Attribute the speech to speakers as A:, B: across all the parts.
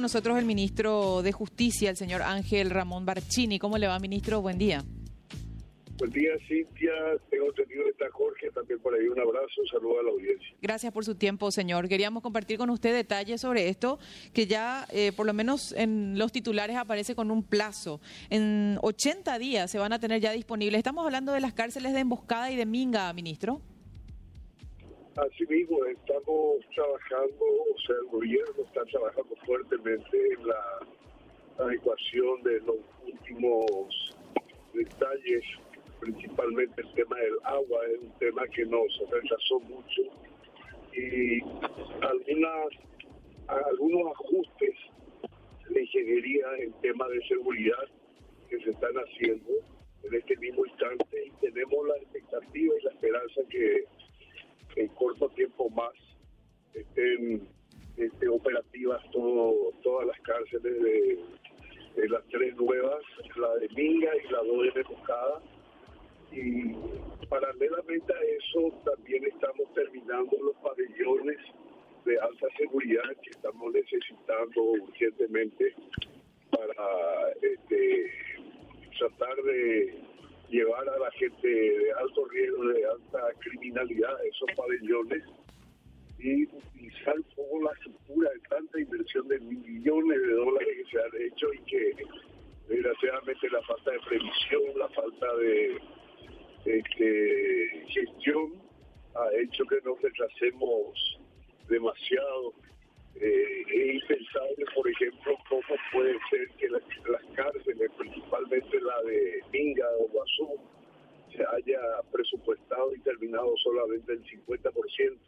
A: con nosotros el ministro de Justicia, el señor Ángel Ramón Barchini. ¿Cómo le va, ministro? Buen día.
B: Buen día, Cintia. Tengo entendido que está Jorge también por ahí. Un abrazo, un saludo a la audiencia.
A: Gracias por su tiempo, señor. Queríamos compartir con usted detalles sobre esto, que ya eh, por lo menos en los titulares aparece con un plazo. En 80 días se van a tener ya disponibles. Estamos hablando de las cárceles de Emboscada y de Minga, ministro.
B: Así mismo, estamos trabajando, o sea, el gobierno está trabajando fuertemente en la adecuación de los últimos detalles, principalmente el tema del agua, es un tema que nos rechazó mucho y algunas algunos ajustes de ingeniería en temas de seguridad que se están haciendo en este mismo instante y tenemos la expectativa y la esperanza que en corto tiempo más estén este, operativas todas las cárceles de, las tres nuevas, la de Minga y la dos de Emboscada. Y paralelamente a eso también estamos terminando los pabellones de alta seguridad que estamos necesitando urgentemente para este, tratar de llevar a la gente de alto riesgo, de alta criminalidad esos pabellones y utilizar poco la estructura de tanta inversión de millones de dólares que se han hecho y que desgraciadamente la falta de previsión, la falta de este, gestión ha hecho que nos retrasemos demasiado. Eh, es impensable, por ejemplo, cómo puede ser que las, cárceles, principalmente la de Minga o Guazú, se haya presupuestado y terminado solamente el 50%.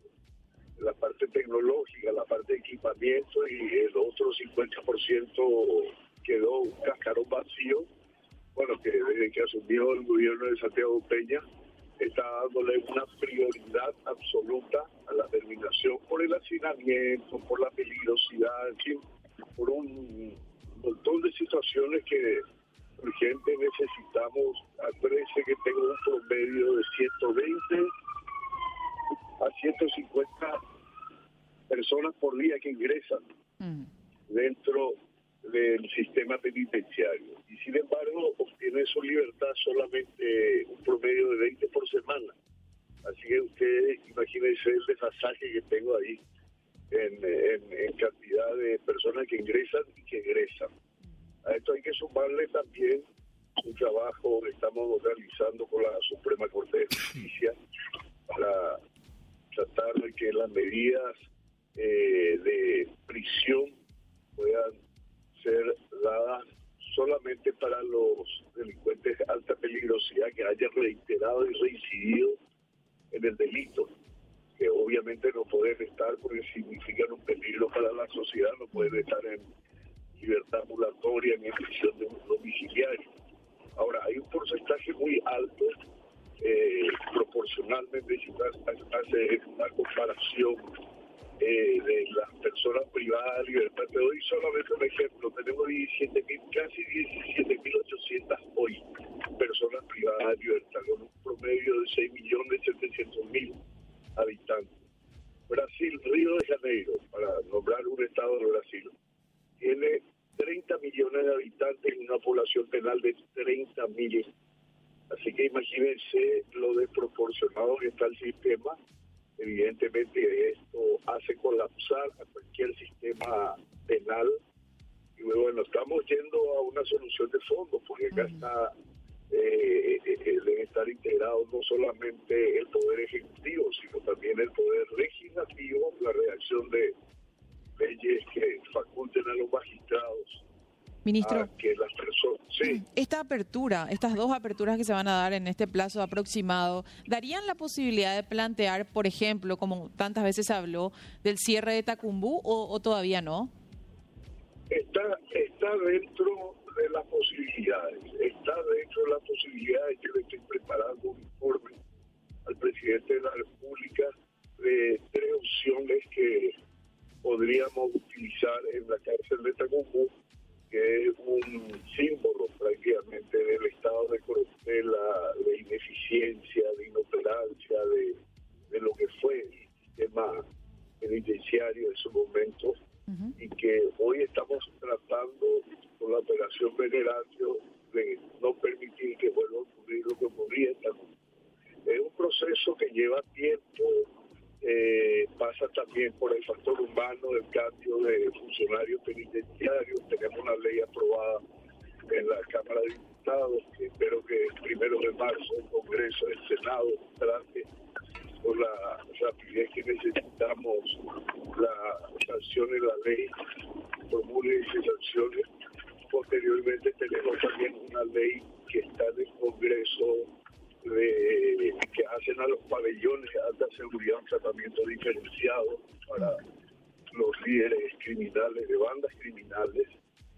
B: La parte tecnológica, la parte de equipamiento y el otro 50% quedó un cascarón vacío. Bueno, que desde que asumió el gobierno de Santiago Peña, está dándole una prioridad absoluta a la terminación por el hacinamiento, por la peligrosidad, por un montón de situaciones que urgente necesitamos. Parece que tengo un promedio de 120 a 150 personas por día que ingresan mm. dentro del sistema penitenciario. Y sin embargo, obtiene su libertad solamente un promedio de 20 por semana. Así que ustedes imagínense el desfasaje que tengo ahí en, cantidad de personas que ingresan y que egresan. A esto hay que sumarle también un trabajo que estamos realizando con la Suprema Corte de Justicia las medidas eh, de prisión puedan ser dadas solamente para los delincuentes de alta peligrosidad que hayan reiterado y reincidido en el delito, que obviamente no pueden estar porque significan un peligro para la sociedad, no pueden estar en libertad ambulatoria ni en prisión domiciliaria. Ahora, hay un porcentaje muy alto, eh, proporcionalmente, si hace una comparación eh, de las personas privadas de libertad. Te doy solamente un ejemplo. Tenemos 17 casi 17.800 hoy personas privadas de libertad, con un promedio de 6.700.000 habitantes. Brasil, Río de Janeiro, para nombrar un estado de Brasil, tiene 30 millones de habitantes y una población penal de 30 mil. Así que imagínense lo desproporcionado que está el sistema. Evidentemente esto hace colapsar a cualquier sistema penal. Y bueno, estamos yendo a una solución de fondo porque acá está eh, debe estar integrado no solamente el poder ejecutivo, sino también el poder legislativo, la redacción de leyes que faculten a los magistrados
A: Ministro,
B: que las personas, sí.
A: esta apertura, estas dos aperturas que se van a dar en este plazo aproximado, ¿darían la posibilidad de plantear, por ejemplo, como tantas veces se habló, del cierre de Tacumbú o, todavía no?
B: Está, está dentro de las posibilidades, está dentro de las posibilidades, yo le estoy preparando un informe al presidente de la República de tres opciones que podríamos utilizar en la cárcel de Tacumbú que es un símbolo prácticamente del estado de corruptela, de ineficiencia, de inoperancia, de, lo que fue el sistema penitenciario en su momento y que hoy estamos venerando de no permitir que vuelva a ocurrir lo que ocurría. Es un proceso que lleva tiempo, eh, pasa también por el factor humano, el cambio de funcionarios penitenciarios. Tenemos una ley aprobada en la Cámara de Diputados, que espero que el primero de marzo el Congreso, el Senado, trate con la rapidez que necesitamos la sanción en la ley, formule esas sanciones. Posteriormente tenemos también una ley que está en el Congreso de, que hacen a los pabellones alta seguridad un tratamiento diferenciado para los líderes criminales, de bandas criminales.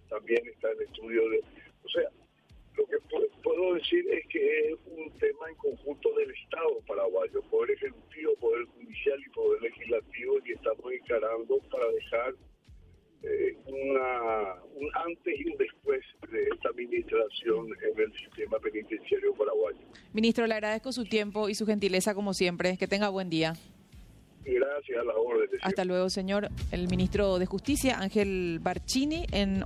B: También está en estudio de... O sea, lo que puedo decir es que es un tema en conjunto del Estado paraguayo, Poder Ejecutivo, Poder Judicial y Poder Legislativo, y estamos encarando para dejar eh, una, un antes y un después de esta administración en el sistema penitenciario paraguayo.
A: Ministro, le agradezco su tiempo y su gentileza como siempre. Que tenga buen día.
B: Gracias a la orden.
A: Hasta luego, señor. El ministro de Justicia, Ángel Barcini, en